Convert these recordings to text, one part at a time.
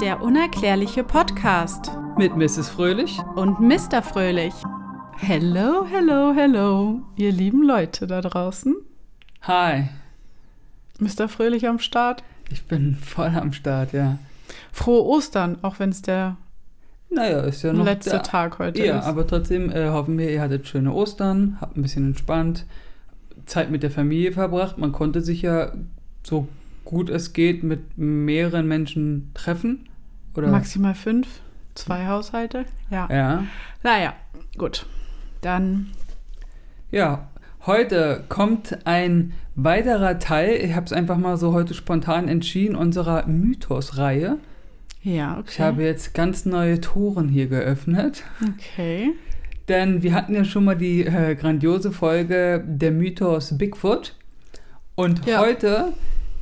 Der unerklärliche Podcast Mit Mrs. Fröhlich. und Mr. Fröhlich. Hello, hello, hello, ihr lieben Leute da draußen. Hi. Mr. Fröhlich am Start. Ich bin voll am Start, ja. Frohe Ostern, auch wenn es der Naja, ist ja noch letzte der, Tag heute Ja, ist. aber trotzdem äh, hoffen wir, ihr hattet schöne Ostern, habt ein bisschen entspannt, Zeit mit der Familie verbracht. Man konnte sich ja so gut es geht mit mehreren Menschen treffen. Oder? Maximal fünf, zwei Haushalte. Ja. Ja. Naja, gut. Dann, Ja, heute kommt ein weiterer Teil, ich habe es einfach mal so heute spontan entschieden, unserer Mythos-Reihe. ja, okay. Ich habe jetzt ganz neue Toren hier geöffnet. okay. Denn wir hatten ja schon mal die äh, grandiose Folge Der Mythos Bigfoot. Und Ja. heute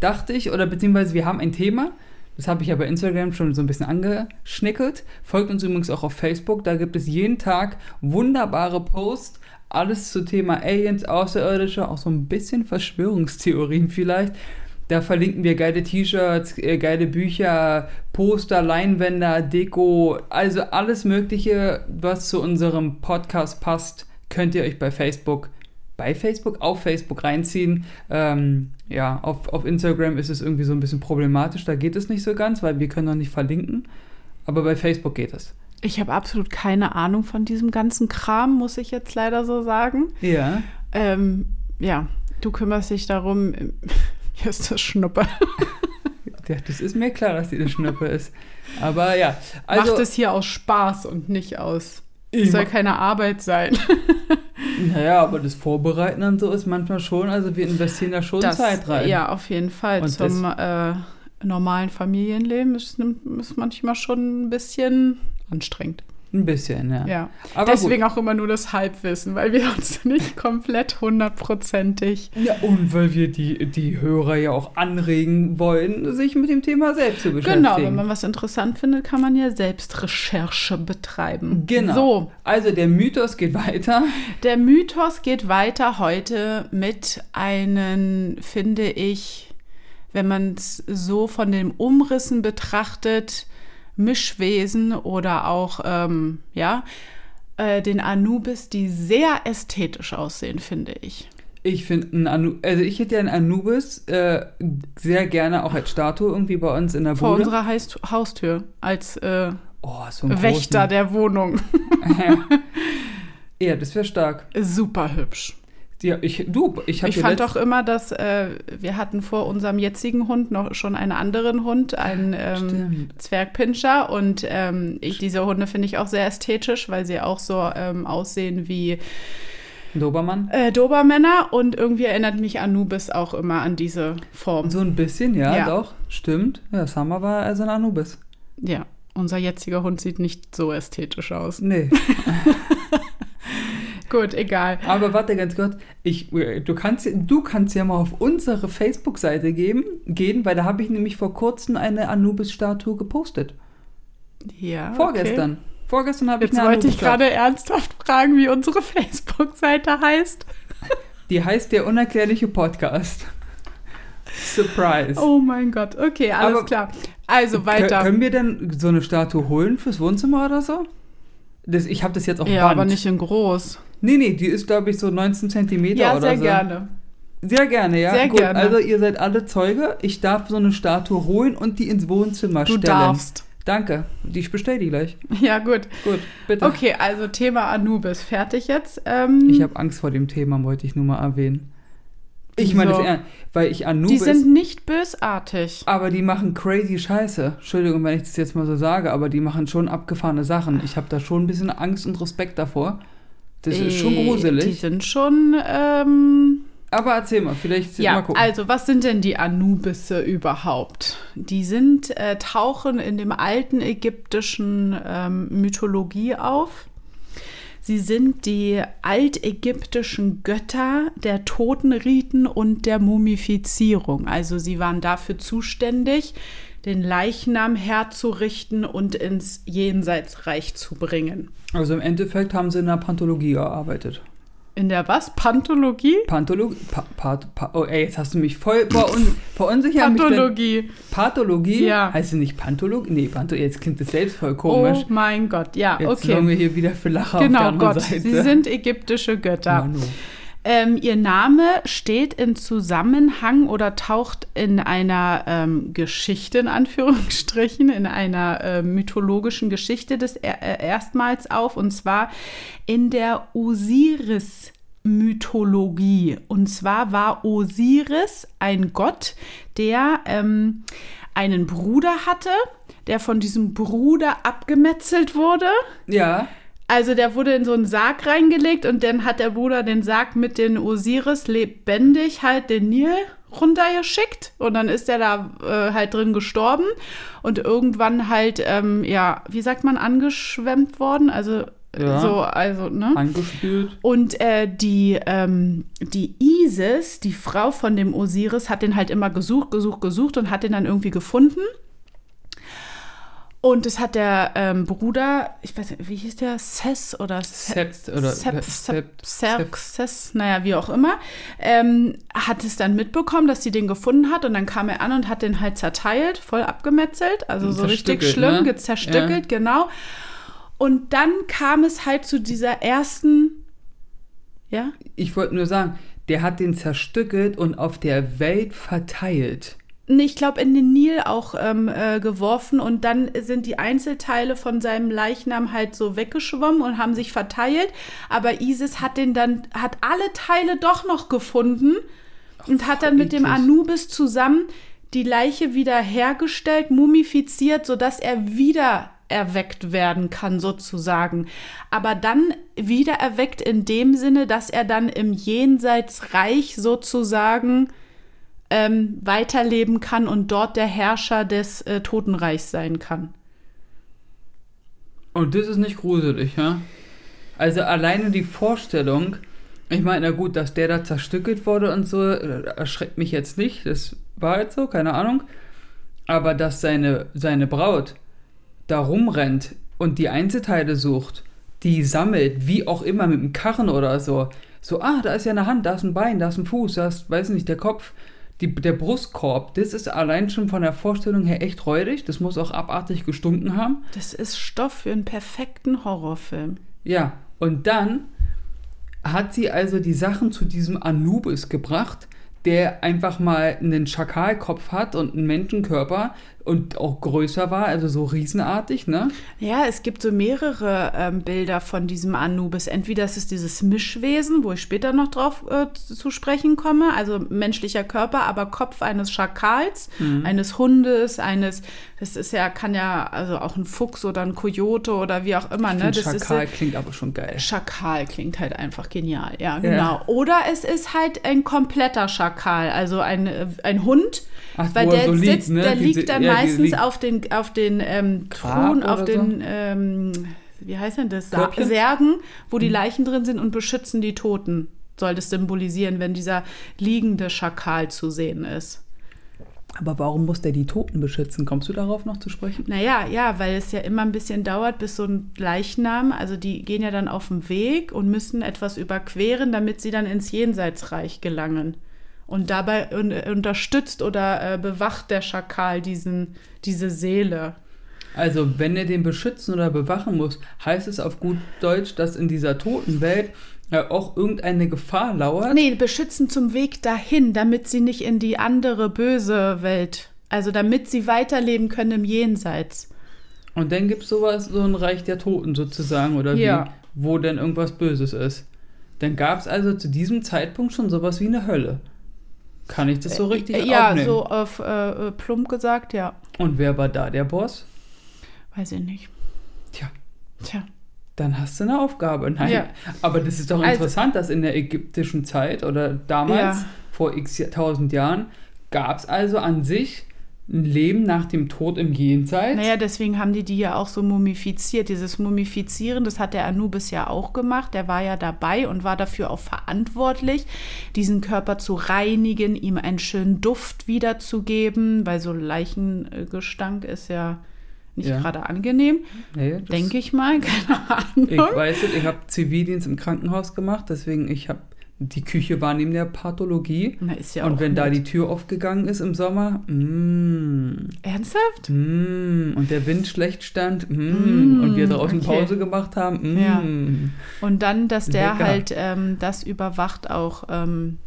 dachte ich, oder beziehungsweise wir haben ein Thema, das habe ich ja bei Instagram schon so ein bisschen angeschnickelt. Folgt uns übrigens auch auf Facebook, da gibt es jeden Tag wunderbare Posts. Alles zu Thema Aliens, Außerirdische, auch so ein bisschen Verschwörungstheorien vielleicht. Da verlinken wir geile T-Shirts, äh, geile Bücher, Poster, Leinwände, Deko, also alles Mögliche, was zu unserem Podcast passt, könnt ihr euch bei Facebook, bei Facebook, auf Facebook reinziehen. Ähm, ja, auf, auf Instagram ist es irgendwie so ein bisschen problematisch, da geht es nicht so ganz, weil wir können noch nicht verlinken. Aber bei Facebook geht es. Ich habe absolut keine Ahnung von diesem ganzen Kram, muss ich jetzt leider so sagen. Ja. Ähm, ja, du kümmerst dich darum. Hier ist das Schnuppe. Ja, das ist mir klar, dass die eine Schnuppe ist. Aber ja, also. Macht es hier aus Spaß und nicht aus. Es soll keine Arbeit sein. Naja, aber das Vorbereiten und so ist manchmal schon, also wir investieren da schon Das, Zeit rein. Ja, auf jeden Fall. Und Zum äh, normalen Familienleben ist, ist manchmal schon ein bisschen anstrengend. Ein bisschen, ja. Ja. Aber Deswegen auch immer nur das Halbwissen, weil wir uns nicht komplett hundertprozentig. gut. Ja, und weil wir die, die Hörer ja auch anregen wollen, sich mit dem Thema selbst zu beschäftigen. Genau, wenn man was interessant findet, kann man ja selbst Recherche betreiben. Genau. So, Also der Mythos geht weiter. Der Mythos geht weiter heute mit einem, finde ich, wenn man es so von den Umrissen betrachtet, Mischwesen oder auch, ähm, ja, äh, den Anubis, die sehr ästhetisch aussehen, finde ich. Ich finde einen also ich hätte ja einen Anubis äh, sehr gerne auch als Statue irgendwie bei uns in der Vor Bude. unserer Heist Haustür als äh, oh, so Wächter großen. der Wohnung. Ja, das wäre stark. Super hübsch. Ja, ich, du, ich habe Ich fand auch immer, dass äh, wir hatten vor unserem jetzigen Hund noch schon einen anderen Hund, einen ähm. Zwergpinscher. Und ähm, ich, diese Hunde finde ich auch sehr ästhetisch, weil sie auch so ähm, aussehen wie Dobermann. äh, Dobermänner. Und irgendwie erinnert mich Anubis auch immer an diese Form. So ein bisschen, ja, Ja. doch, stimmt. Ja, Summer war also ein Anubis. Ja, unser jetziger Hund sieht nicht so ästhetisch aus. Nee. Gut, egal. Aber warte ganz kurz, ich, du, kannst, du kannst ja mal auf unsere Facebook-Seite gehen, weil da habe ich nämlich vor kurzem eine Anubis-Statue gepostet. Ja, Vorgestern. Okay. Vorgestern habe ich Jetzt eine wollte ich gerade ernsthaft fragen, wie unsere Facebook-Seite heißt. Die heißt der unerklärliche Podcast. Surprise. Oh mein Gott, okay, alles Aber- klar. Also weiter. Kö- Können wir denn so eine Statue holen fürs Wohnzimmer oder so? Das, ich habe das jetzt auf ja, Band. aber nicht in groß. Nee, nee, die ist, glaube ich, so 19 Zentimeter Ja, oder sehr so. gerne. Sehr gerne, ja. Sehr Gut, gerne. Also ihr seid alle Zeuge. Ich darf so eine Statue holen und die ins Wohnzimmer Du stellen. darfst. Danke. Ich bestelle die gleich. Ja, gut. Gut, bitte. Okay, also Thema Anubis. Fertig jetzt? Ähm, Ich habe Angst vor dem Thema, wollte ich nur mal erwähnen. Ich meine das ernst, weil ich die Anubis, sind nicht bösartig. aber die machen crazy Scheiße. Entschuldigung, wenn ich das jetzt mal so sage, aber die machen schon abgefahrene Sachen. Ich habe da schon ein bisschen Angst und Respekt davor. Das ist schon Äh, Die gruselig. sind schon. Ähm, Aber erzähl mal, vielleicht mal ja, gucken. also was sind denn die Anubisse überhaupt? Die sind, äh, tauchen in dem alten ägyptischen ähm, Mythologie auf. Sie sind die altägyptischen Götter der Totenriten und der Mumifizierung. Also sie waren dafür zuständig, den Leichnam herzurichten und ins Jenseitsreich zu bringen. also im Endeffekt haben sie in der Panthologie gearbeitet. In der was? Panthologie? Panthologie? Pa, pa, pa, oh, ey, jetzt hast du mich voll verun, verunsichert. mich Pathologie. Pathologie? Ja. Heißt es nicht Panthologie? Nee, Panthologie, jetzt klingt das selbst voll komisch. Oh mein Gott, ja, jetzt okay. sorgen wir hier wieder für Lacher auf der Genau, Gott. Seite. Sie sind ägyptische Götter. Manu. Ähm, ihr Name steht in Zusammenhang oder taucht in einer ähm, Geschichte, in Anführungsstrichen, in einer äh, mythologischen Geschichte des er äh, erstmals auf, und zwar in der Osiris-Mythologie. Und zwar war Osiris ein Gott, der ähm, einen Bruder hatte, der von diesem Bruder abgemetzelt wurde. Ja, Also der wurde in so einen Sarg reingelegt und dann hat der Bruder den Sarg mit den Osiris lebendig halt den Nil runtergeschickt und dann ist er da äh, halt drin gestorben und irgendwann halt, ähm, ja, wie sagt man, angeschwemmt worden, also äh, Ja. so, also, ne? angespült. Und äh, die, ähm, die Isis, die Frau von dem Osiris, hat den halt immer gesucht, gesucht, gesucht und hat den dann irgendwie gefunden. Und das hat der ähm, Bruder, ich weiß nicht, wie hieß der? Sess oder Sept oder Xerxes, naja, wie auch immer, ähm, hat es dann mitbekommen, dass sie den gefunden hat und dann kam er an und hat den halt zerteilt, voll abgemetzelt, also so richtig Zerstückelt, schlimm, ne? zerstückelt, genau. Und dann kam es halt zu dieser ersten, ja, Ich wollte nur sagen, der hat den zerstückelt und auf der Welt verteilt. Nee, ich glaube, in den Nil auch ähm, äh, geworfen und dann sind die Einzelteile von seinem Leichnam halt so weggeschwommen und haben sich verteilt. Aber Isis hat den dann, hat alle Teile doch noch gefunden und hat dann mit dem. Anubis zusammen die Leiche wieder hergestellt, mumifiziert, sodass er wieder erweckt werden kann, sozusagen. Aber dann wieder erweckt in dem Sinne, dass er dann im Jenseitsreich sozusagen ähm, weiterleben kann und dort der Herrscher des äh, Totenreichs sein kann. Und das ist nicht gruselig, ja? Also alleine die Vorstellung, ich meine, na gut, dass der da zerstückelt wurde und so, äh, erschreckt mich jetzt nicht. Das war jetzt so, keine Ahnung. Aber dass seine, seine Braut da rumrennt und die Einzelteile sucht, die sammelt, wie auch immer, mit einem Karren oder so. So, ah, da ist ja eine Hand, da ist ein Bein, da ist ein Fuß, da ist, weiß nicht, der Kopf, die, der Brustkorb. Das ist allein schon von der Vorstellung her echt räudig. Das muss auch abartig gestunken haben. Das ist Stoff für einen perfekten Horrorfilm. Ja, und dann hat sie also die Sachen zu diesem Anubis gebracht, der einfach mal einen Schakalkopf hat und einen Menschenkörper und auch größer war, also so riesenartig, ne? Ja, es gibt so mehrere ähm, Bilder von diesem Anubis. Entweder es ist dieses Mischwesen, wo ich später noch drauf äh, zu sprechen komme, also menschlicher Körper, aber Kopf eines Schakals, eines Hundes, eines, das ist ja, kann ja also auch ein Fuchs oder ein Kojote oder wie auch immer, Ich ne? Das ist Schakal klingt aber schon geil. Schakal klingt halt einfach genial, ja, genau. Oder es ist halt ein kompletter Schakal, also ein, ein Hund, Ach, weil er der so liegt, sitzt, ne? der Diese- liegt dann ja, die meistens liegt- auf den, auf den ähm, Thron, auf den, ähm, wie heißt denn das, Körbchen? Mhm. Särgen, wo die Leichen drin sind und beschützen die Toten, soll das symbolisieren, wenn dieser liegende Schakal zu sehen ist. Aber warum muss der die Toten beschützen? Kommst du darauf noch zu sprechen? Naja, ja, weil es ja immer ein bisschen dauert, bis so ein Leichnam, also die gehen ja dann auf den Weg und müssen etwas überqueren, damit sie dann ins Jenseitsreich gelangen. Und dabei un unterstützt oder äh, bewacht der Schakal diesen, diese Seele. Also, wenn er den beschützen oder bewachen muss, heißt es auf gut Deutsch, dass in dieser Totenwelt äh, auch irgendeine Gefahr lauert. Nee, beschützen zum Weg dahin, damit sie nicht in die andere böse Welt, also damit sie weiterleben können im Jenseits. Und dann gibt es sowas, so ein Reich der Toten sozusagen, oder Ja. wie, wo denn irgendwas Böses ist. Dann gab es also zu diesem Zeitpunkt schon sowas wie eine Hölle. Kann ich das so richtig Äh, ja, aufnehmen? so auf äh, äh, plump gesagt, ja. Und wer war da der Boss? Weiß ich nicht. Tja, Tja. dann hast du eine Aufgabe. Nein, Ja. aber das ist doch Also- interessant, dass in der ägyptischen Zeit oder damals, Ja. vor x tausend Jahren, gab es also an sich ein Leben nach dem Tod im Jenseits. Naja, deswegen haben die die ja auch so mumifiziert. Dieses Mumifizieren, das hat der Anubis ja auch gemacht. Der war ja dabei und war dafür auch verantwortlich, diesen Körper zu reinigen, ihm einen schönen Duft wiederzugeben, weil so Leichengestank ist ja nicht Ja. gerade angenehm, Nee, denke ich mal, keine Ich Ahnung. weiß es, ich habe Zivildienst im Krankenhaus gemacht, deswegen ich habe die Küche war neben der Pathologie. Na, ist ja und wenn da nett. die Tür aufgegangen ist im Sommer, mm, Ernsthaft? mm, und der Wind schlecht stand, mm, Mm, und wir draußen okay. Pause gemacht haben. Ja. Und dann, dass der Lecker. halt ähm, das überwacht auch, ähm,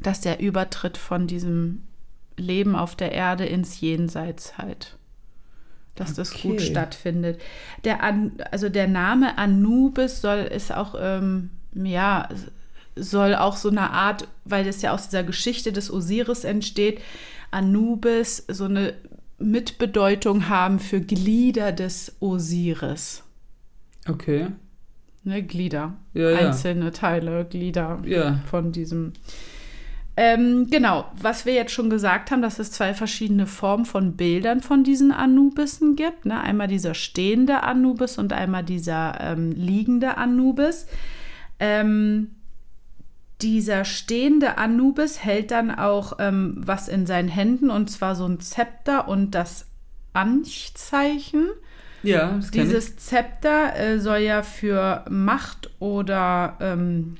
dass der Übertritt von diesem Leben auf der Erde ins Jenseits halt. Dass das gut Okay. stattfindet. Der An also der Name Anubis soll ist auch, ähm, ja, soll auch so eine Art, weil das ja aus dieser Geschichte des Osiris entsteht, Anubis so eine Mitbedeutung haben für Glieder des Osiris. Okay. Ne, Glieder. Ja, ja. Einzelne Teile, Glieder Ja. von diesem. Ähm, genau, was wir jetzt schon gesagt haben, dass es zwei verschiedene Formen von Bildern von diesen Anubissen gibt. Ne? Einmal dieser stehende Anubis und einmal dieser ähm, liegende Anubis. Ähm, dieser stehende Anubis hält dann auch ähm, was in seinen Händen und zwar so ein Zepter und das Anchzeichen. Ja, das Dieses Zepter äh, soll ja für Macht oder ähm,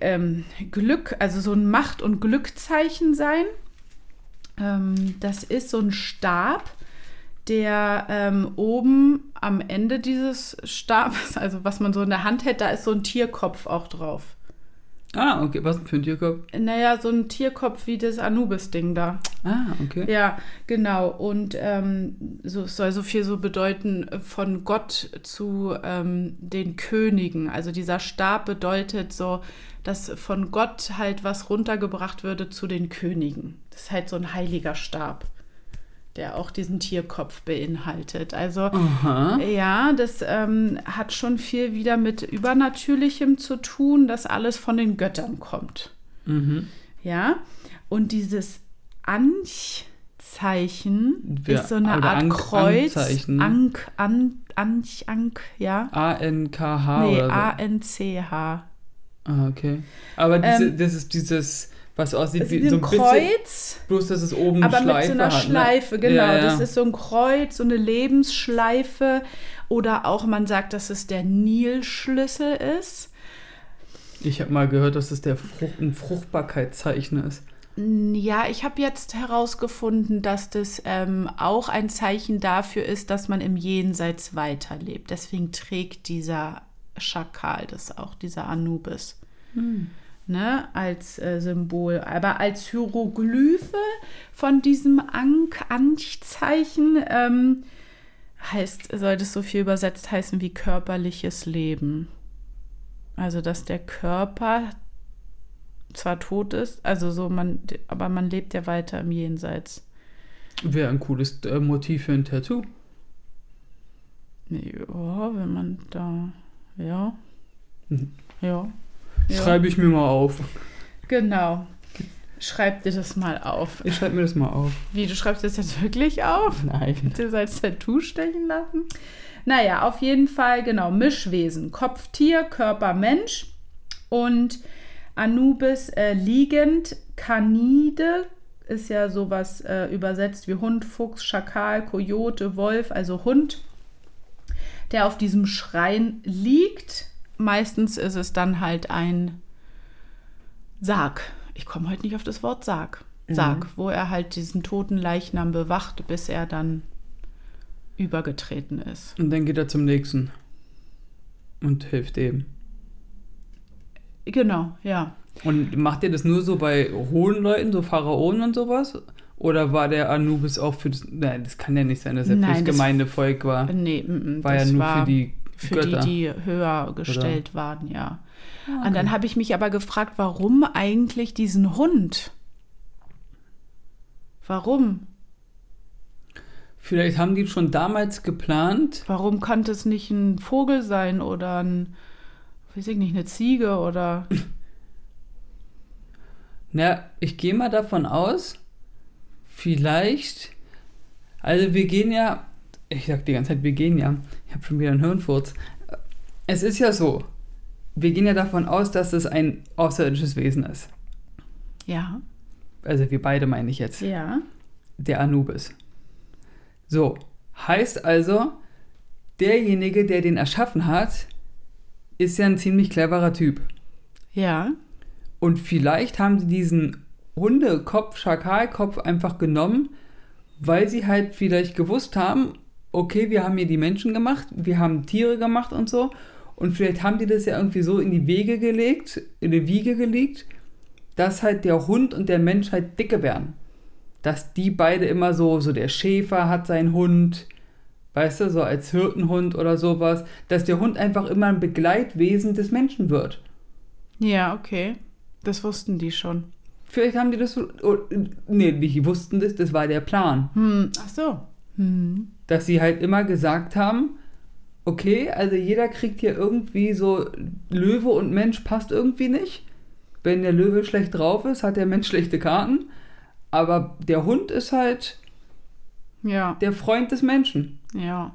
ähm, Glück, also so ein Macht- und Glückzeichen sein. Ähm, das ist so ein Stab, der ähm, oben am Ende dieses Stabes, also was man so in der Hand hält, da ist so ein Tierkopf auch drauf. Ah, okay. Was für ein Tierkopf? Naja, so ein Tierkopf wie das Anubis-Ding da. Ah, okay. Ja, genau. Und ähm, so, es soll so viel so bedeuten äh, von Gott zu ähm, den Königen. Also dieser Stab bedeutet so, dass von Gott halt was runtergebracht würde zu den Königen. Das ist halt so ein heiliger Stab, der auch diesen Tierkopf beinhaltet. Also Aha. ja, das ähm, hat schon viel wieder mit Übernatürlichem zu tun, dass alles von den Göttern kommt. Mhm. Ja, und dieses Anch-Zeichen Ja, ist so eine Art Ank- Kreuz. Anzeichen. Ank, an, Anch, Ank, ja. A-N-K-H Nee. A-N-C-H. Ah, okay. Aber diese, Ähm, das ist dieses, was aussieht Es wie ist so ein ein bisschen. Kreuz, Bloß, dass es oben aber eine mit Schleife so einer hat, Schleife, ne? genau. Ja, ja. Das ist so ein Kreuz, so eine Lebensschleife. Oder auch man sagt, dass es der Nilschlüssel ist. Ich habe mal gehört, dass es der Frucht, ein Fruchtbarkeitszeichen ist. Ja, ich habe jetzt herausgefunden, dass das ähm, auch ein Zeichen dafür ist, dass man im Jenseits weiterlebt. Deswegen trägt dieser Schakal das auch, dieser Anubis, ne, als äh, Symbol. Aber als Hieroglyphe von diesem Ank Anch-Zeichen ähm, heißt, sollte es so viel übersetzt heißen wie körperliches Leben. Also, dass der Körper zwar tot ist, also so man, aber man lebt ja weiter im Jenseits. Wäre ein cooles äh, Motiv für ein Tattoo. Ja, wenn man da, ja, Mhm. ja. Ja. Schreibe ich mir mal auf. Genau. Schreib dir das mal auf. Ich schreibe mir das mal auf. Wie, du schreibst das jetzt wirklich auf? Nein. dir als Tattoo stechen lassen? Naja, auf jeden Fall, genau, Mischwesen. Kopf Tier, Körper Mensch und Anubis äh, liegend, Kanide ist ja sowas äh, übersetzt wie Hund, Fuchs, Schakal, Kojote, Wolf, also Hund, der auf diesem Schrein liegt. Meistens ist es dann halt ein Sarg. Ich komme heute nicht auf das Wort Sarg. Sarg, wo er halt diesen toten Leichnam bewacht, bis er dann übergetreten ist. Und dann geht er zum nächsten. Und hilft dem. Genau, ja. Und macht ihr das nur so bei hohen Leuten, so Pharaonen und sowas? Oder war der Anubis auch für das. Nein, das kann ja nicht sein, dass er Nein, fürs das- Gemeindevolk war. Nee, m -m, War ja nur war für die für Götter. die, die höher gestellt waren, ja. Ah, Und dann habe ich mich aber gefragt, warum eigentlich diesen Hund? Warum? Vielleicht haben die schon damals geplant. Warum kann es nicht ein Vogel sein oder ein, weiß ich nicht, eine Ziege oder. Na, ich gehe mal davon aus, vielleicht. Also, wir gehen ja. Ich sag die ganze Zeit, wir gehen ja. Ich habe schon wieder einen Hirnfurz. Es ist ja so. Wir gehen ja davon aus, dass es ein außerirdisches Wesen ist. Ja, Also, wir beide meine ich jetzt. ja. Der Anubis. So, heißt also, derjenige, der den erschaffen hat, ist ja ein ziemlich cleverer Typ. Ja. Und vielleicht haben sie diesen Hundekopf, Schakalkopf einfach genommen, weil sie halt vielleicht gewusst haben, okay, wir haben hier die Menschen gemacht, wir haben Tiere gemacht und so. Und vielleicht haben die das ja irgendwie so in die Wege gelegt, in die Wiege gelegt, dass halt der Hund und der Mensch halt dicke werden. Dass die beide immer so, so der Schäfer hat seinen Hund, weißt du, so als Hirtenhund oder sowas, dass der Hund einfach immer ein Begleitwesen des Menschen wird. Ja, okay. Das wussten die schon. Vielleicht haben die das so, oh, nee, die wussten das, das war der Plan. Hm, ach so. Hm. Dass sie halt immer gesagt haben, okay, also jeder kriegt hier irgendwie so, Löwe und Mensch passt irgendwie nicht. Wenn der Löwe schlecht drauf ist, hat der Mensch schlechte Karten. Aber der Hund ist halt Ja. der Freund des Menschen. Ja.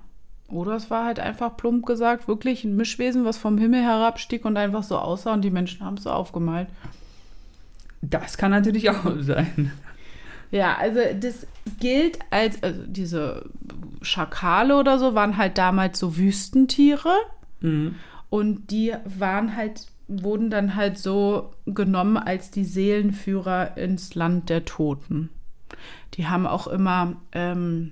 Oder es war halt einfach plump gesagt wirklich ein Mischwesen, was vom Himmel herabstieg und einfach so aussah und die Menschen haben es so aufgemalt. Das kann natürlich auch sein. Ja, also das gilt als, also diese Schakale oder so waren halt damals so Wüstentiere Mhm. und die waren halt, wurden dann halt so genommen als die Seelenführer ins Land der Toten. Die haben auch immer ähm,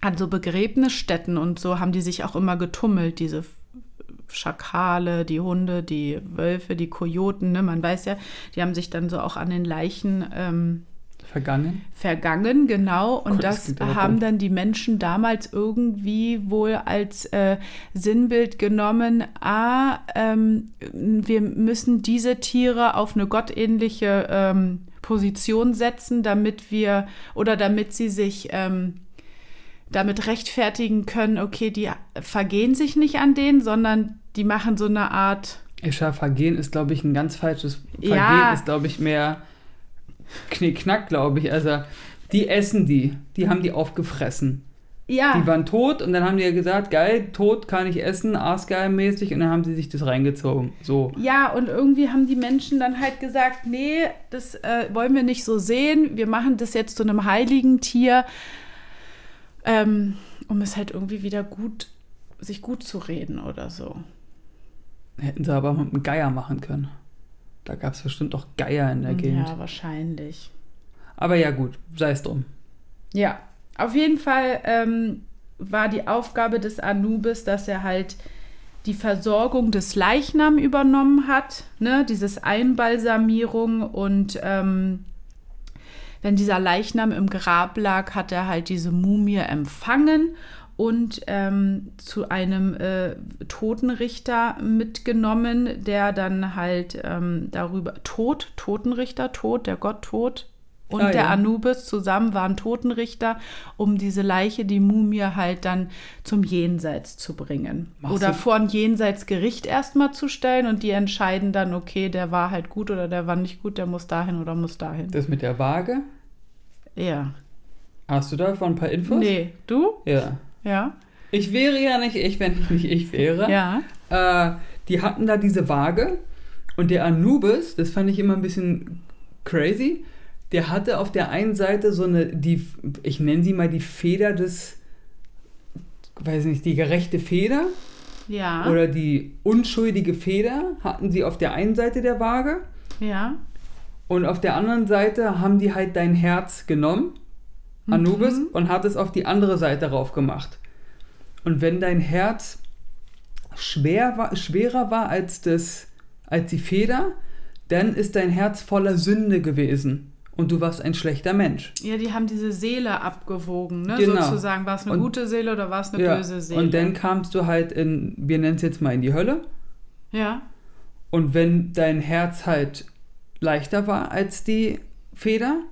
an so Begräbnisstätten und so haben die sich auch immer getummelt, diese Schakale, die Hunde, die Wölfe, die Kojoten, ne? man weiß ja, die haben sich dann so auch an den Leichen ähm, Vergangen. vergangen, genau. Und Gott, das das haben dann die Menschen damals irgendwie wohl als äh, Sinnbild genommen. Ah, ähm, wir müssen diese Tiere auf eine gottähnliche ähm, Position setzen, damit wir oder damit sie sich ähm, damit rechtfertigen können, okay, die vergehen sich nicht an denen, sondern die machen so eine Art Ischa, vergehen ist, glaube ich, ein ganz falsches. Vergehen Ja. ist, glaube ich, mehr Knickknack, glaube ich. Also, die essen die. Die haben die aufgefressen. ja, Die waren tot und dann haben die ja gesagt, geil, tot kann ich essen, arsgeil-mäßig und dann haben sie sich das reingezogen. So. Ja, und irgendwie haben die Menschen dann halt gesagt, nee, das äh, wollen wir nicht so sehen. Wir machen das jetzt zu einem heiligen Tier, ähm, um es halt irgendwie wieder gut, sich gut zu reden oder so. Hätten sie aber mit einem Geier machen können. Da gab es bestimmt auch Geier in der Gegend. Ja, wahrscheinlich. Aber ja, gut, sei es drum. Ja, auf jeden Fall ähm, war die Aufgabe des Anubis, dass er halt die Versorgung des Leichnam übernommen hat, ne? dieses Einbalsamierung und ähm, wenn dieser Leichnam im Grab lag, hat er halt diese Mumie empfangen und ähm, zu einem äh, Totenrichter mitgenommen, der dann halt ähm, darüber Tod, Totenrichter, Tod, der Gott Tod und Ah, der ja. Anubis zusammen waren Totenrichter, um diese Leiche, die Mumie halt dann zum Jenseits zu bringen. Machst oder vor ein Jenseitsgericht erstmal zu stellen und die entscheiden dann, okay, der war halt gut oder der war nicht gut, der muss dahin oder muss dahin. Das mit der Waage, Ja. hast du davon ein paar Infos? Nee, du? Ja. Ja. Ich wäre ja nicht ich, wenn ich nicht ich wäre. Ja. Äh, die hatten da diese Waage und der Anubis, das fand ich immer ein bisschen crazy, der hatte auf der einen Seite so eine, die, ich nenne sie mal die Feder des, weiß nicht, die gerechte Feder Ja. oder die unschuldige Feder hatten sie auf der einen Seite der Waage ja. und auf der anderen Seite haben die halt dein Herz genommen, Anubis, Mhm. und hat es auf die andere Seite rauf gemacht. Und wenn dein Herz schwer war, schwerer war als, das, als die Feder, dann ist dein Herz voller Sünde gewesen. Und du warst ein schlechter Mensch. Ja, die haben diese Seele abgewogen, ne? Genau. Sozusagen, war es eine Und- gute Seele oder war es eine Ja, böse Seele? Und dann kamst du halt in, wir nennen es jetzt mal in die Hölle. ja. Und wenn dein Herz halt leichter war als die Feder,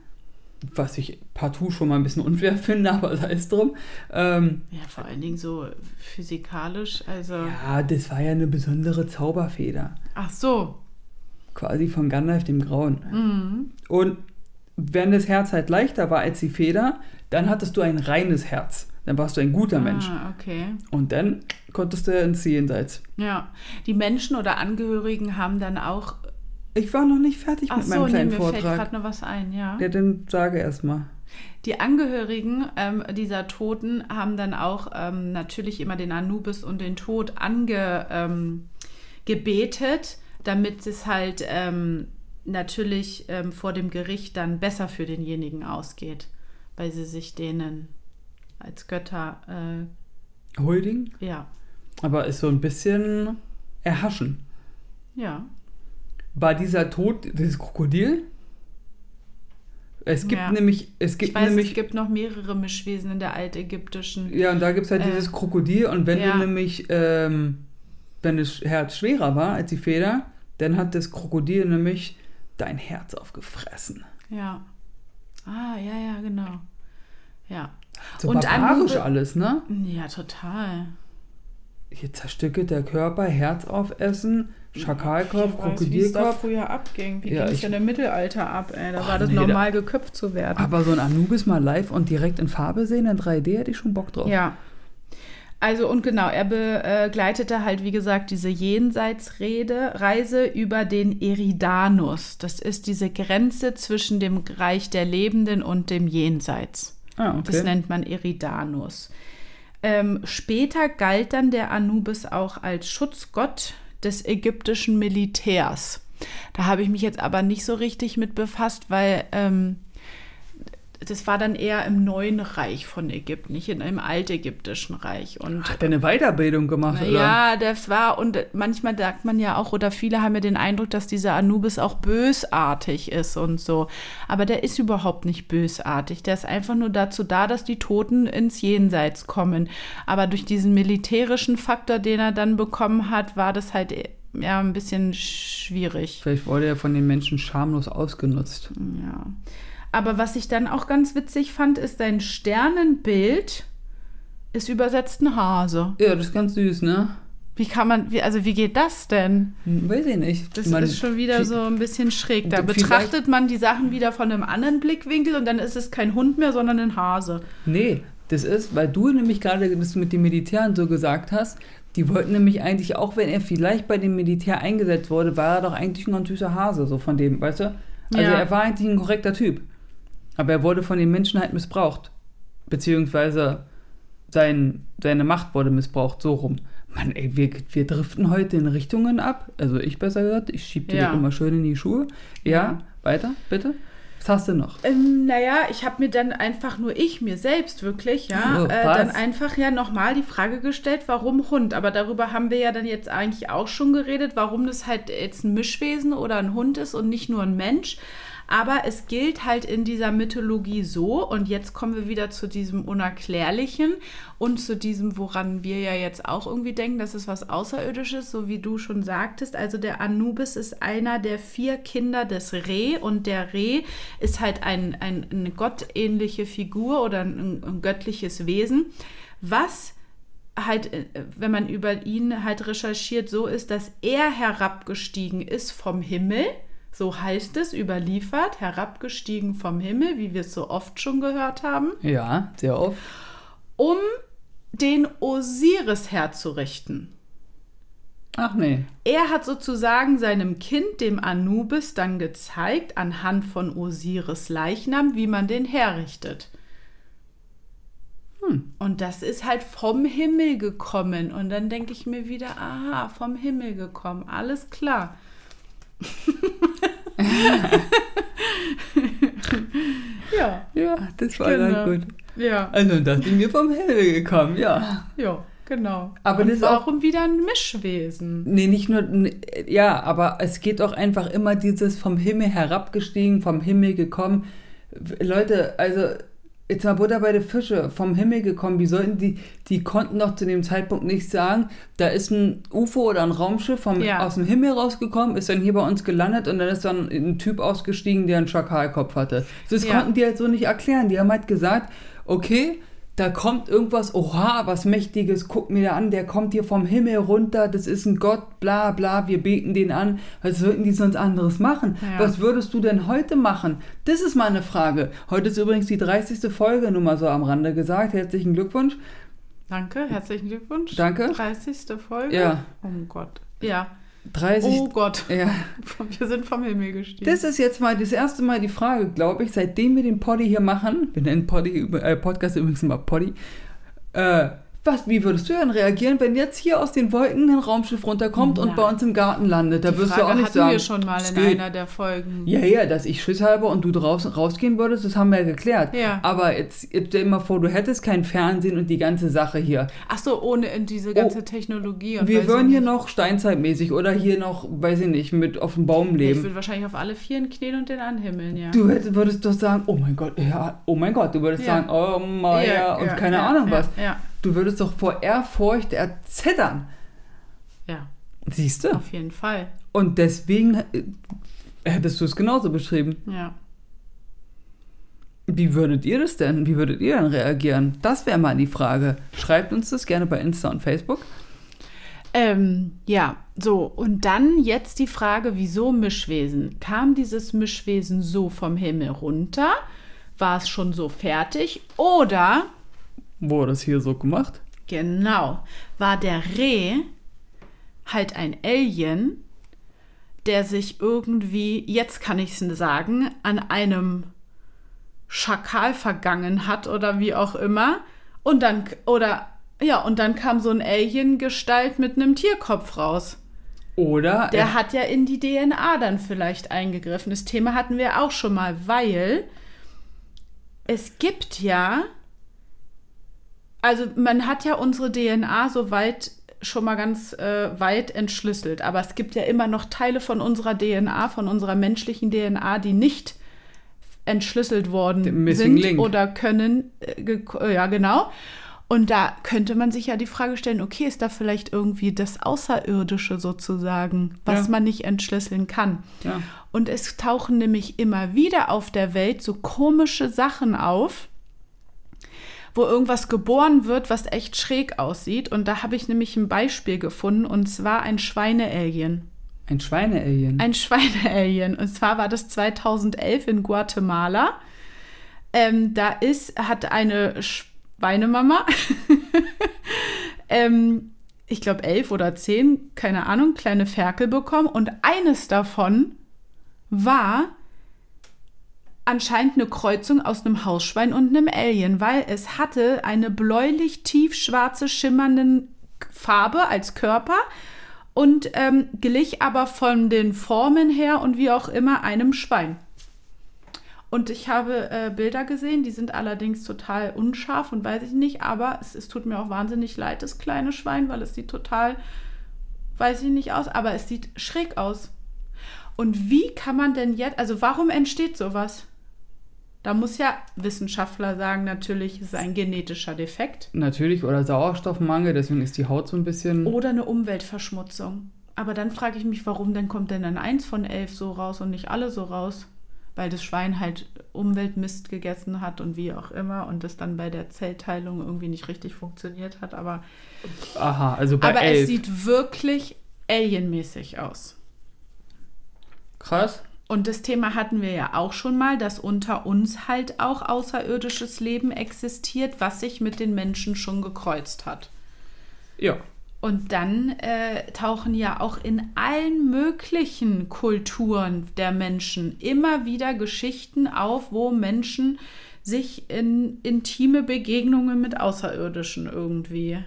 was ich partout schon mal ein bisschen unfair finde, aber sei es drum. Ähm, Ja, vor allen Dingen so physikalisch, also. ja, das war ja eine besondere Zauberfeder. Ach so. Quasi von Gandalf dem Grauen. Mhm. Und wenn das Herz halt leichter war als die Feder, dann hattest du ein reines Herz. Dann warst du ein guter Mensch. Ah, okay. Und dann konntest du ins Jenseits. Ja. Die Menschen oder Angehörigen haben dann auch. Ich war noch nicht fertig Ach mit so, meinem nee, kleinen mir fällt Vortrag. gerade noch was ein, ja. Ja, dann sage erst mal. Die Angehörigen ähm, dieser Toten haben dann auch ähm, natürlich immer den Anubis und den Tod angebetet, ähm, damit es halt ähm, natürlich ähm, vor dem Gericht dann besser für denjenigen ausgeht, weil sie sich denen als Götter, äh, Holding? ja, Aber ist so ein bisschen erhaschen. ja, War dieser Tod dieses Krokodil? Es gibt Ja. nämlich, es gibt ich weiß, nämlich, es gibt noch mehrere Mischwesen in der altägyptischen. ja, und da gibt es halt Äh, dieses Krokodil und wenn ja. du nämlich, ähm, wenn das Herz schwerer war als die Feder, dann hat das Krokodil nämlich dein Herz aufgefressen. Ja. Ah, ja, ja, genau. Ja. So Und barbarisch alles, ne? Ja, total. Hier zerstückelt der Körper, Herz aufessen, Schakalkopf, weiß, wie es da Krokodilkopf. früher abging. Wie Ja, ging es ja im Mittelalter ab, ey? Da Ach, war das nee, da- normal, geköpft zu werden. Aber so ein Anubis mal live und direkt in Farbe sehen, in 3D, hätte ich schon Bock drauf. Ja. Also und genau, er begleitete halt, wie gesagt, diese Jenseitsrede, Reise über den Eridanus. Das ist diese Grenze zwischen dem Reich der Lebenden und dem Jenseits. Ah, Das okay. nennt man Eridanus. Ähm, später galt dann der Anubis auch als Schutzgott des ägyptischen Militärs. Da habe ich mich jetzt aber nicht so richtig mit befasst, weil ähm, das war dann eher im neuen Reich von Ägypten, nicht in einem altägyptischen Reich. Und Hat er eine Weiterbildung gemacht, oder? ja, das war, und manchmal sagt man ja auch, oder viele haben ja den Eindruck, dass dieser Anubis auch bösartig ist und so. Aber der ist überhaupt nicht bösartig. Der ist einfach nur dazu da, dass die Toten ins Jenseits kommen. Aber durch diesen militärischen Faktor, den er dann bekommen hat, war das halt ja ein bisschen schwierig. Vielleicht wurde er von den Menschen schamlos ausgenutzt. Ja. Aber was ich dann auch ganz witzig fand, ist sein Sternenbild ist übersetzt ein Hase. Ja, das ist ganz süß, ne? Wie kann man, wie, also wie geht das denn? Hm, Weiß ich nicht. Das meine, ist schon wieder so ein bisschen schräg. Da betrachtet man die Sachen wieder von einem anderen Blickwinkel und dann ist es kein Hund mehr, sondern ein Hase. Nee, das ist, weil du nämlich gerade das mit dem Militär und so gesagt hast, die wollten nämlich eigentlich, auch wenn er vielleicht bei dem Militär eingesetzt wurde, war er doch eigentlich ein ganz süßer Hase, so von dem, weißt du? Also Ja. er war eigentlich ein korrekter Typ. Aber er wurde von den Menschen halt missbraucht. Beziehungsweise sein, seine Macht wurde missbraucht, so rum. Mann, ey, wir, wir driften heute in Richtungen ab. Also ich besser gesagt, ich schieb dir Ja. immer schön in die Schuhe. Ja, Ja. weiter, bitte. Was hast du noch? Ähm, naja, ich habe mir dann einfach nur ich, mir selbst wirklich, ja, Oh, äh, dann einfach ja nochmal die Frage gestellt, warum Hund? Aber darüber haben wir ja dann jetzt eigentlich auch schon geredet, warum das halt jetzt ein Mischwesen oder ein Hund ist und nicht nur ein Mensch. Aber es gilt halt in dieser Mythologie so, und jetzt kommen wir wieder zu diesem Unerklärlichen und zu diesem, woran wir ja jetzt auch irgendwie denken, das ist was Außerirdisches, so wie du schon sagtest. Also der Anubis ist einer der vier Kinder des Re und der Re ist halt ein, ein, eine gottähnliche Figur oder ein, ein göttliches Wesen, was halt, äh, wenn man über ihn halt recherchiert, so ist, dass er herabgestiegen ist vom Himmel. So heißt es, überliefert, herabgestiegen vom Himmel, wie wir es so oft schon gehört haben, Ja, sehr oft. um den Osiris herzurichten. Ach nee. Er hat sozusagen seinem Kind, dem Anubis, dann gezeigt, anhand von Osiris Leichnam, wie man den herrichtet. Hm. Und das ist halt vom Himmel gekommen. Und dann denke ich mir wieder, aha, vom Himmel gekommen. Alles klar. Ja, Ja, das war Genau. dann gut. ja, Also das sind wir vom Himmel gekommen, ja. ja, genau. Aber Und das ist auch- warum wieder ein Mischwesen? Nee, nicht nur, ja, aber es geht auch einfach immer dieses vom Himmel herabgestiegen, vom Himmel gekommen. Leute, also jetzt mal Butter bei der Fische, vom Himmel gekommen, wie sollten die, die konnten doch zu dem Zeitpunkt nicht sagen, da ist ein UFO oder ein Raumschiff vom, Ja. aus dem Himmel rausgekommen, ist dann hier bei uns gelandet und dann ist dann ein Typ ausgestiegen, der einen Schakalkopf hatte. Das Ja. konnten die halt so nicht erklären. Die haben halt gesagt, okay, da kommt irgendwas, oha, was Mächtiges, guck mir da an, der kommt hier vom Himmel runter, das ist ein Gott, bla bla, wir beten den an. Was sollten die sonst anderes machen? Ja. Was würdest du denn heute machen? Das ist mal eine Frage. Heute ist übrigens die 30. Folge, nur mal so am Rande gesagt. Herzlichen Glückwunsch. Danke, herzlichen Glückwunsch. Danke. 30. Folge? Ja. Oh Gott. Ja. 30. Oh Gott, Ja. wir sind vom Himmel gestiegen. Das ist jetzt mal das erste Mal die Frage, glaube ich, seitdem wir den Poddy hier machen. Wir nennen Poddy, äh, Podcast übrigens immer Poddy. Äh, was, wie würdest du denn reagieren, wenn jetzt hier aus den Wolken ein Raumschiff runterkommt und Na. bei uns im Garten landet? Da Die wirst Frage du auch nicht hatten sagen. wir schon mal "Es in geht." einer der Folgen. Ja, ja, dass ich Schiss habe und du draus, rausgehen würdest, das haben wir ja geklärt. Ja. Aber jetzt, jetzt stell dir mal vor, du hättest kein Fernsehen und die ganze Sache hier. Ach so, ohne diese ganze Technologie. Und Wir würden ich hier noch steinzeitmäßig oder hier noch, weiß ich nicht, mit auf dem Baum Ich leben. würde wahrscheinlich auf alle Vieren knien und den anhimmeln, ja. Du hättest, würdest doch sagen, oh mein Gott, ja, oh mein Gott, du würdest Ja. sagen, oh mein ja, und keine ja, Ahnung ja, was. Ja, Du würdest doch vor Ehrfurcht erzittern. ja, Siehst du? auf jeden Fall. Und deswegen äh, hättest du es genauso beschrieben. Ja. Wie würdet ihr das denn? Wie würdet ihr denn reagieren? Das wäre mal die Frage. Schreibt uns das gerne bei Insta und Facebook. Ähm, ja, so, und dann jetzt die Frage, wieso Mischwesen? Kam dieses Mischwesen so vom Himmel runter? War es schon so fertig? Oder, Wurde das hier so gemacht? genau, war der Reh halt ein Alien, der sich irgendwie, jetzt kann ich es sagen, an einem Schakal vergangen hat oder wie auch immer. Und dann, oder, ja, und dann kam so ein Alien-Gestalt mit einem Tierkopf raus. Oder Der hat ja in die DNA dann vielleicht eingegriffen. Das Thema hatten wir auch schon mal, weil es gibt ja, also man hat ja unsere DNA soweit schon mal ganz äh, weit entschlüsselt, aber es gibt ja immer noch Teile von unserer DNA, von unserer menschlichen DNA, die nicht entschlüsselt worden sind Link. oder können. Äh, äh, ja, genau. Und da könnte man sich ja die Frage stellen, okay, ist da vielleicht irgendwie das Außerirdische sozusagen, was Ja. man nicht entschlüsseln kann? Ja. Und es tauchen nämlich immer wieder auf der Welt so komische Sachen auf, wo irgendwas geboren wird, was echt schräg aussieht. Und da habe ich nämlich ein Beispiel gefunden, und zwar ein Schweine-Alien. ein Schweine-Alien. Ein Schweine-Alien. Und zwar war das 2011 in Guatemala. Ähm, da ist, hat eine Schweinemama, ähm, ich glaube elf oder zehn, keine Ahnung, kleine Ferkel bekommen. Und eines davon war anscheinend eine Kreuzung aus einem Hausschwein und einem Alien, weil es hatte eine bläulich tiefschwarze schimmernde Farbe als Körper und ähm, glich aber von den Formen her und wie auch immer einem Schwein. Und ich habe äh, Bilder gesehen, die sind allerdings total unscharf und weiß ich nicht, aber es, es tut mir auch wahnsinnig leid, das kleine Schwein, weil es sieht total, weiß ich nicht aus, aber es sieht schräg aus. Und wie kann man denn jetzt, also warum entsteht sowas? Da muss ja Wissenschaftler sagen, natürlich ist es ein genetischer Defekt Natürlich, oder Sauerstoffmangel, deswegen ist die Haut so ein bisschen. oder eine Umweltverschmutzung. Aber dann frage ich mich, warum denn kommt denn dann eins von elf so raus und nicht alle so raus? Weil das Schwein halt Umweltmist gegessen hat und wie auch immer und das dann bei der Zellteilung irgendwie nicht richtig funktioniert hat. Aber, Aha, also bei aber elf. es sieht wirklich alienmäßig aus. Krass. Und das Thema hatten wir ja auch schon mal, dass unter uns halt auch außerirdisches Leben existiert, was sich mit den Menschen schon gekreuzt hat. Ja. Und dann äh, tauchen ja auch in allen möglichen Kulturen der Menschen immer wieder Geschichten auf, wo Menschen sich in intime Begegnungen mit Außerirdischen irgendwie.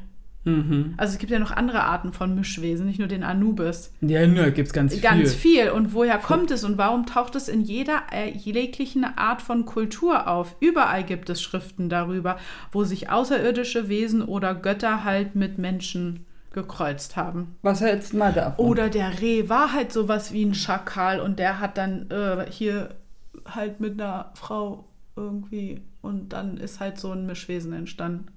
Mhm. Also es gibt ja noch andere Arten von Mischwesen, nicht nur den Anubis. Ja, ne, gibt's ganz viel. Ganz viel. Und woher kommt es und warum taucht es in jeder äh, jeglichen Art von Kultur auf? Überall gibt es Schriften darüber, wo sich außerirdische Wesen oder Götter halt mit Menschen gekreuzt haben. Was hältst du mal davon? Oder der Reh war halt sowas wie ein Schakal und der hat dann äh, hier halt mit einer Frau irgendwie und dann ist halt so ein Mischwesen entstanden.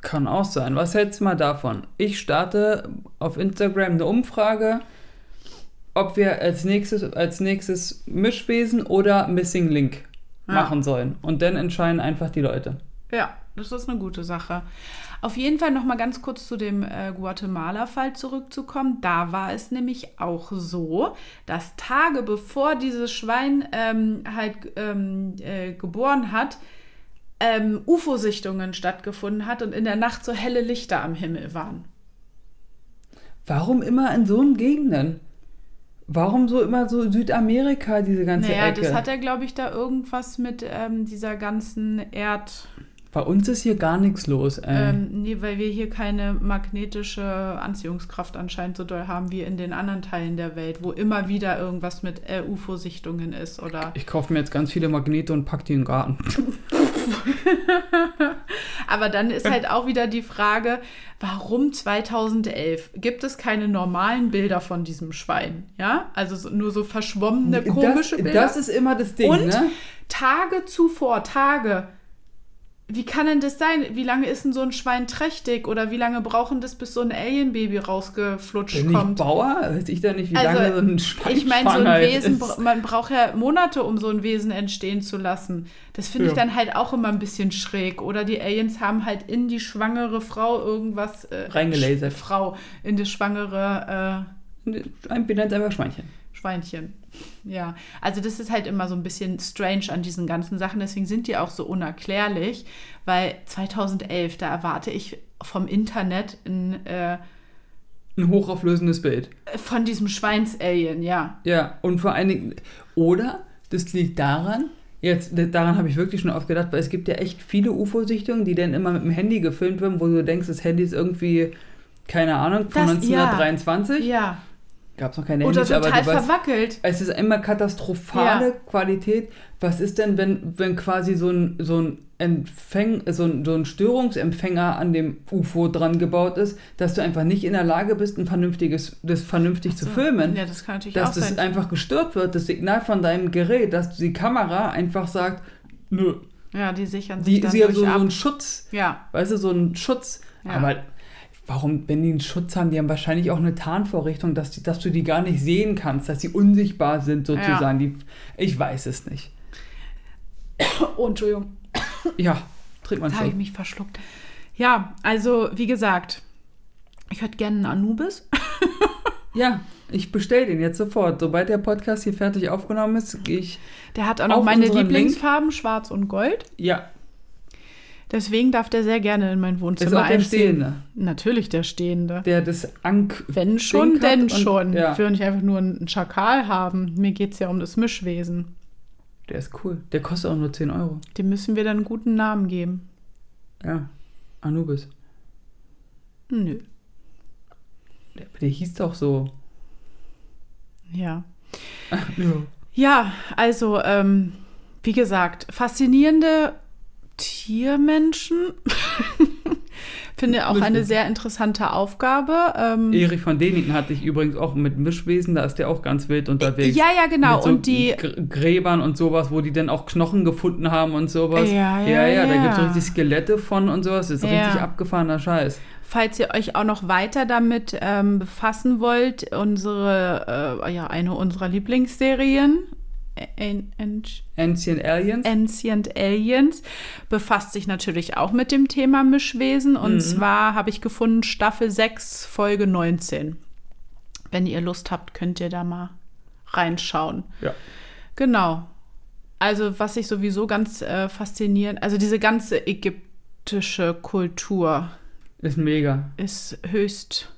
Kann auch sein. Was hältst du mal davon? Ich starte auf Instagram eine Umfrage, ob wir als nächstes, als nächstes Mischwesen oder Missing Link Ja. machen sollen. Und dann entscheiden einfach die Leute. Ja, das ist eine gute Sache. Auf jeden Fall noch mal ganz kurz zu dem äh, Guatemala-Fall zurückzukommen. Da war es nämlich auch so, dass Tage bevor dieses Schwein ähm, halt ähm, äh, geboren hat, ähm, UFO-Sichtungen stattgefunden hat und in der Nacht so helle Lichter am Himmel waren. Warum immer in so einen Gegenden? Warum so immer so Südamerika, diese ganze Naja, Ecke? das hat ja, glaube ich, da irgendwas mit ähm, dieser ganzen Erd... Bei uns ist hier gar nichts los, ey. Ähm, nee, weil wir hier keine magnetische Anziehungskraft anscheinend so doll haben wie in den anderen Teilen der Welt, wo immer wieder irgendwas mit äh, UFO-Sichtungen ist oder. Ich kaufe mir jetzt ganz viele Magnete und pack die in den Garten. Aber dann ist halt auch wieder die Frage, warum 2011 gibt es keine normalen Bilder von diesem Schwein? Ja, also so, nur so verschwommene, komische das, Bilder. Das ist immer das Ding, Und ne? Tage zuvor, Tage. Wie kann denn das sein? Wie lange ist denn so ein Schwein trächtig? Oder wie lange brauchen das, bis so ein Alien-Baby rausgeflutscht Bin ich kommt? Bauer? Weiß ich da nicht, wie Also, lange so ein Schwein Ich meine, so ein Wesen, ist. man braucht ja Monate, um so ein Wesen entstehen zu lassen. Das finde ich Ja. dann halt auch immer ein bisschen schräg. Oder die Aliens haben halt in die schwangere Frau irgendwas. Äh, Reingelasert. Frau, in das schwangere Ein benennt einfach Schweinchen. Schweinchen. Ja, also das ist halt immer so ein bisschen strange an diesen ganzen Sachen. Deswegen sind die auch so unerklärlich, weil 2011, da erwarte ich vom Internet ein, äh, Ein hochauflösendes Bild. von diesem Schweins-Alien, ja. Ja, und vor allen Dingen, oder das liegt daran, jetzt, daran habe ich wirklich schon oft gedacht, weil es gibt ja echt viele UFO-Sichtungen, die dann immer mit dem Handy gefilmt werden, wo du denkst, das Handy ist irgendwie, keine Ahnung, von Das- 1923. Ja. Gab es noch keine Oder Handys, aber total du weißt, verwackelt. es ist immer katastrophale Ja. Qualität. Was ist denn, wenn, wenn quasi so ein, so ein Empfäng, so ein, so ein Störungsempfänger an dem UFO dran gebaut ist, dass du einfach nicht in der Lage bist, ein vernünftiges, das vernünftig zu So. filmen? Ja, das kann natürlich dass auch das sein. einfach gestört wird, das Signal von deinem Gerät, dass die Kamera einfach sagt, nö. Ja, die sichern sich Die dann ist ja durch so, so ab. ein Schutz, Ja, weißt du, so ein Schutz. Ja. Aber warum, wenn die einen Schutz haben, die haben wahrscheinlich auch eine Tarnvorrichtung, dass, die, dass du die gar nicht sehen kannst, dass sie unsichtbar sind sozusagen. Die, ich weiß es nicht. oh, Entschuldigung, Ja, trinkt man da habe ich mich verschluckt. Ja, also wie gesagt, ich hätte gerne einen Anubis. Ja, ich bestelle den jetzt sofort. Sobald der Podcast hier fertig aufgenommen ist, gehe ich. Der hat auch noch meine unseren Link. Lieblingsfarben, schwarz und gold. Ja, Deswegen darf der sehr gerne in mein ist Wohnzimmer auch der einziehen. Stehende, Natürlich der Stehende. der das Ank. Wenn schon, denn und- schon. ja. Ich will nicht einfach nur einen Schakal haben. Mir geht es ja um das Mischwesen. Der ist cool. Der kostet auch nur 10 Euro. Dem müssen wir dann einen guten Namen geben. Ja, Anubis. Nö. Der, der hieß doch so. Ja. Ja. Ja, also, ähm, wie gesagt, faszinierende Tiermenschen. Finde auch eine sehr interessante Aufgabe. Ähm, Erich von Däniken hatte ich übrigens auch mit Mischwesen, da ist der auch ganz wild unterwegs. ja, ja, genau. Mit so und die, Gr- Gräbern und sowas, wo die dann auch Knochen gefunden haben und sowas. Ja, ja, ja, ja, da ja. gibt es richtig Skelette von und sowas. Das ist Ja. richtig abgefahrener Scheiß. falls ihr euch auch noch weiter damit ähm, befassen wollt, unsere, äh, ja, eine unserer Lieblingsserien, An- An- Ancient Aliens. Ancient Aliens befasst sich natürlich auch mit dem Thema Mischwesen. Und Mhm. zwar habe ich gefunden Staffel 6, Folge 19. Wenn ihr Lust habt, könnt ihr da mal reinschauen. ja. Genau. Also was ich sowieso ganz äh, faszinierend, also diese ganze ägyptische Kultur Ist mega. ist höchst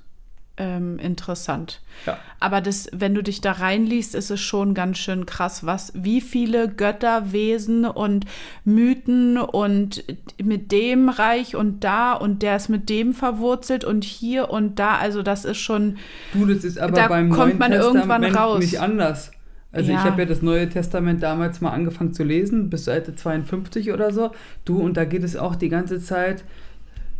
ähm, interessant. Ja. Aber das, wenn du dich da reinliest, ist es schon ganz schön krass, was, wie viele Götterwesen und Mythen und mit dem Reich und da und der ist mit dem verwurzelt und hier und da. Also das ist schon, Du, das ist aber Da beim kommt Neuen man irgendwann Testament raus. nicht anders. Also Ja. ich habe ja das Neue Testament damals mal angefangen zu lesen, bis Seite 52 oder so. Du, und da geht es auch die ganze Zeit.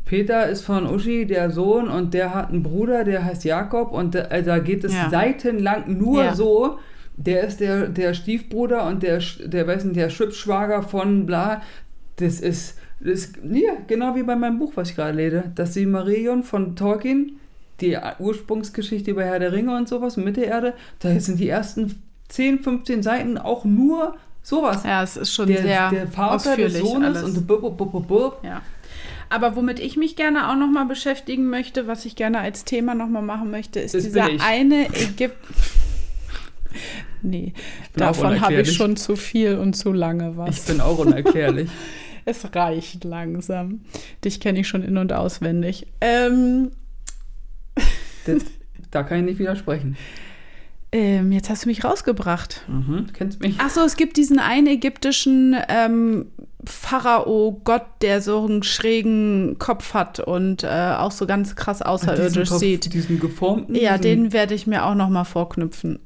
Peter ist von Uschi der Sohn und der hat einen Bruder, der heißt Jakob und da, also geht es Ja. seitenlang nur Ja. so. Der ist der, der Stiefbruder und der, der, weiß nicht, der Schwibschwager von bla. Das ist, das ist ja, genau wie bei meinem Buch, was ich gerade lese. Das Silmarillion von Tolkien, die Ursprungsgeschichte über Herr der Ringe und sowas, Mittelerde, da sind die ersten 10, 15 Seiten auch nur sowas. ja, es ist schon der, sehr der Vater des Sohnes alles. und bub, bub, bub, bub. Ja. Aber womit ich mich gerne auch noch mal beschäftigen möchte, was ich gerne als Thema noch mal machen möchte, ist Das dieser eine Ägypt. nee, davon habe ich schon zu viel und zu lange was. Ich bin auch unerklärlich. es reicht langsam. Dich kenne ich schon in- und auswendig. Ähm, das, da kann ich nicht widersprechen. Ähm, jetzt hast du mich rausgebracht. Mhm, du kennst mich. Ach so, es gibt diesen einen ägyptischen ähm, Pharao, Gott, der so einen schrägen Kopf hat und äh, auch so ganz krass außerirdisch diesen, Kopf- sieht. Diesen geformten. Ja, den werde ich mir auch noch mal vorknüpfen.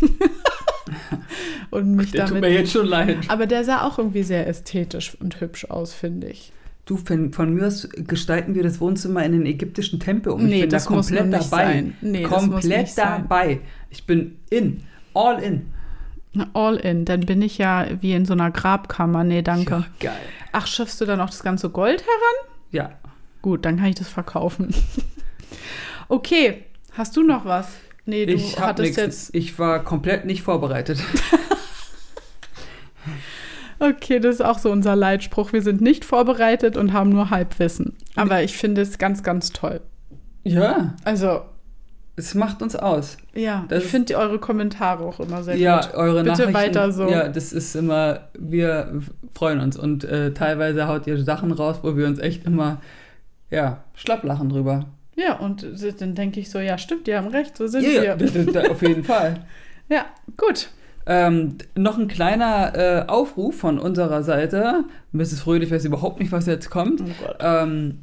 und mich Der tut mir damit. jetzt schon leid. Aber der sah auch irgendwie sehr ästhetisch und hübsch aus, finde ich. Du, von, von mir aus gestalten wir das Wohnzimmer in den ägyptischen Tempel um. Nee, ich bin das da komplett dabei. sein. Nee, das muss komplett nicht sein. dabei. Ich bin in. All in. All in, dann bin ich ja wie in so einer Grabkammer. Nee, danke. Ja, geil. Ach, schaffst du dann auch das ganze Gold heran? Ja. Gut, dann kann ich das verkaufen. okay, hast du noch was? Nee, du Ich hattest jetzt. Ich war komplett nicht vorbereitet. Okay, das ist auch so unser Leitspruch. Wir sind nicht vorbereitet und haben nur Halbwissen. Aber ich finde es ganz, ganz toll. Ja, Also, es macht uns aus. ja, Das ich finde eure Kommentare auch immer sehr ja, gut. eure Bitte Nachrichten. weiter so. Ja, das ist immer, wir freuen uns und äh, teilweise haut ihr Sachen raus, wo wir uns echt immer, ja, schlapp lachen drüber. Ja, und dann denke ich so, ja, stimmt, die haben recht, so sind Ja, ja, wir. das- auf jeden Fall. Ja, gut. Ähm, noch ein kleiner äh, Aufruf von unserer Seite. Mrs. Fröhlich weiß überhaupt nicht, was jetzt kommt. Oh Gott. Ähm,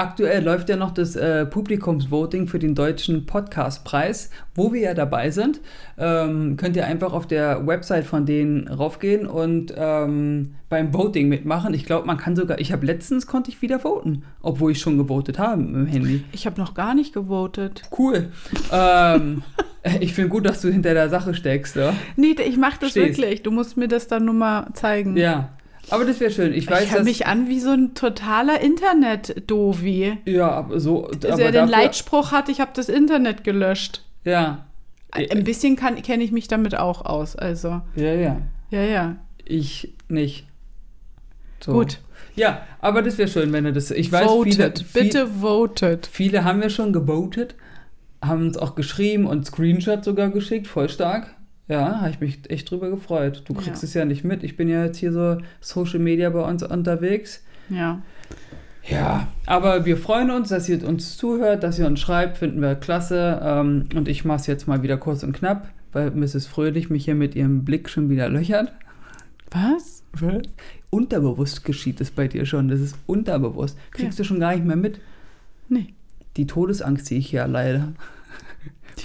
aktuell läuft ja noch das äh, Publikumsvoting für den deutschen Podcastpreis, wo wir ja dabei sind. Ähm, könnt ihr einfach auf der Website von denen raufgehen und ähm, beim Voting mitmachen. Ich glaube, man kann sogar, ich habe letztens konnte ich wieder voten, obwohl ich schon gewotet habe mit dem Handy. Ich habe noch gar nicht gewotet. Cool. ähm, ich finde gut, dass du hinter der Sache steckst. Ja. Nee, ich mache das Stehst. wirklich. Du musst mir das dann nur mal zeigen. ja. Aber das wäre schön. Ich Ich, weiß, höre dass mich an wie so ein totaler Internet-Dovi. Ja, aber so. Der aber den Leitspruch hat, ich habe das Internet gelöscht. Ja. Ein bisschen kenne ich mich damit auch aus. Also, Ja, ja. ja, ja. Ich nicht. So. Gut. Ja, aber das wäre schön, wenn er das. Ich weiß, voted. viele, viel- Bitte voted. viele haben ja schon gewotet, haben uns auch geschrieben und Screenshot sogar geschickt, voll stark. Ja, habe ich mich echt drüber gefreut. Du kriegst Ja. es ja nicht mit. Ich bin ja jetzt hier so Social Media bei uns unterwegs. Ja. Ja, aber wir freuen uns, dass ihr uns zuhört, dass ihr uns schreibt, finden wir klasse. Ähm, und ich mache es jetzt mal wieder kurz und knapp, weil Mrs. Fröhlich mich hier mit ihrem Blick schon wieder löchert. Was? Unterbewusst geschieht es bei dir schon, das ist unterbewusst. Kriegst du schon gar nicht mehr mit. Nee. Die Todesangst sehe ich ja leider.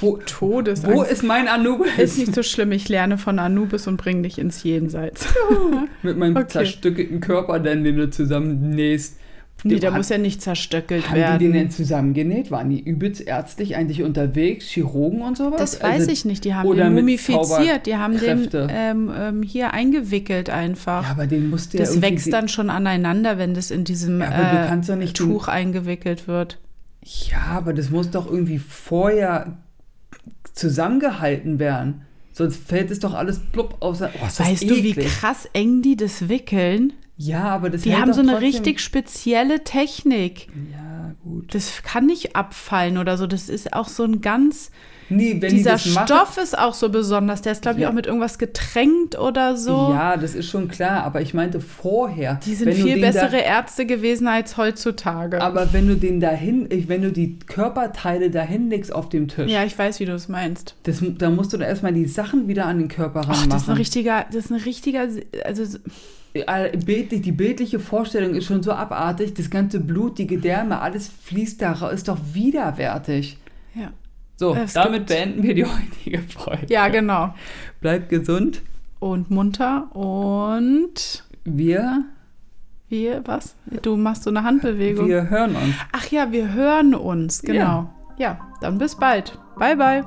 Wo, Todesangst. wo ist mein Anubis? Ist nicht so schlimm. Ich lerne von Anubis und bringe dich ins Jenseits. Mit meinem Okay. zerstückelten Körper, dann, den du zusammennähst. Nee, der Hat- muss ja nicht zerstöckelt Haben die den denn werden. zusammengenäht? Waren die übelst ärztlich eigentlich unterwegs? Chirurgen und sowas? Das weiß Also- ich nicht. Die haben den mumifiziert. Die haben den ähm, ähm, hier eingewickelt einfach. Ja, aber den musste ja das irgendwie- wächst dann schon aneinander, wenn das in diesem Ja, äh, kannst doch nicht Tuch eingewickelt wird. Ja, aber das muss doch irgendwie vorher zusammengehalten werden. Sonst fällt es doch alles plupp aus. Oh, ist Weißt du, wie krass eng die das wickeln? Ja, aber das Die hält haben so eine trotzdem- richtig spezielle Technik. Ja, gut. Das kann nicht abfallen oder so. Das ist auch so ein ganz. Nee, wenn dieser die das Stoff ist auch so besonders. Der ist, glaube ich, Ja. auch mit irgendwas getränkt oder so. Ja, das ist schon klar, aber ich meinte vorher. Die sind viel bessere Ärzte gewesen als heutzutage. Da, aber wenn du den dahin, ich- wenn du die Körperteile dahin legst auf dem Tisch, ja, ich weiß, wie du es meinst. das, da musst du da erstmal die Sachen wieder an den Körper Ach, ranmachen. das ist ein richtiger, das ist ein richtiger, also Äh, Bildlich, die bildliche Vorstellung ist schon so abartig. Das ganze Blut, die Gedärme, alles fließt da raus, ist doch widerwärtig. ja. So, Es damit beenden wir die heutige Folge. Ja, genau. Bleibt gesund. Und munter und Wir, wie, was? Du machst so eine Handbewegung. wir hören uns. Ach ja, wir hören uns, genau. Ja. ja, dann bis bald. Bye, bye.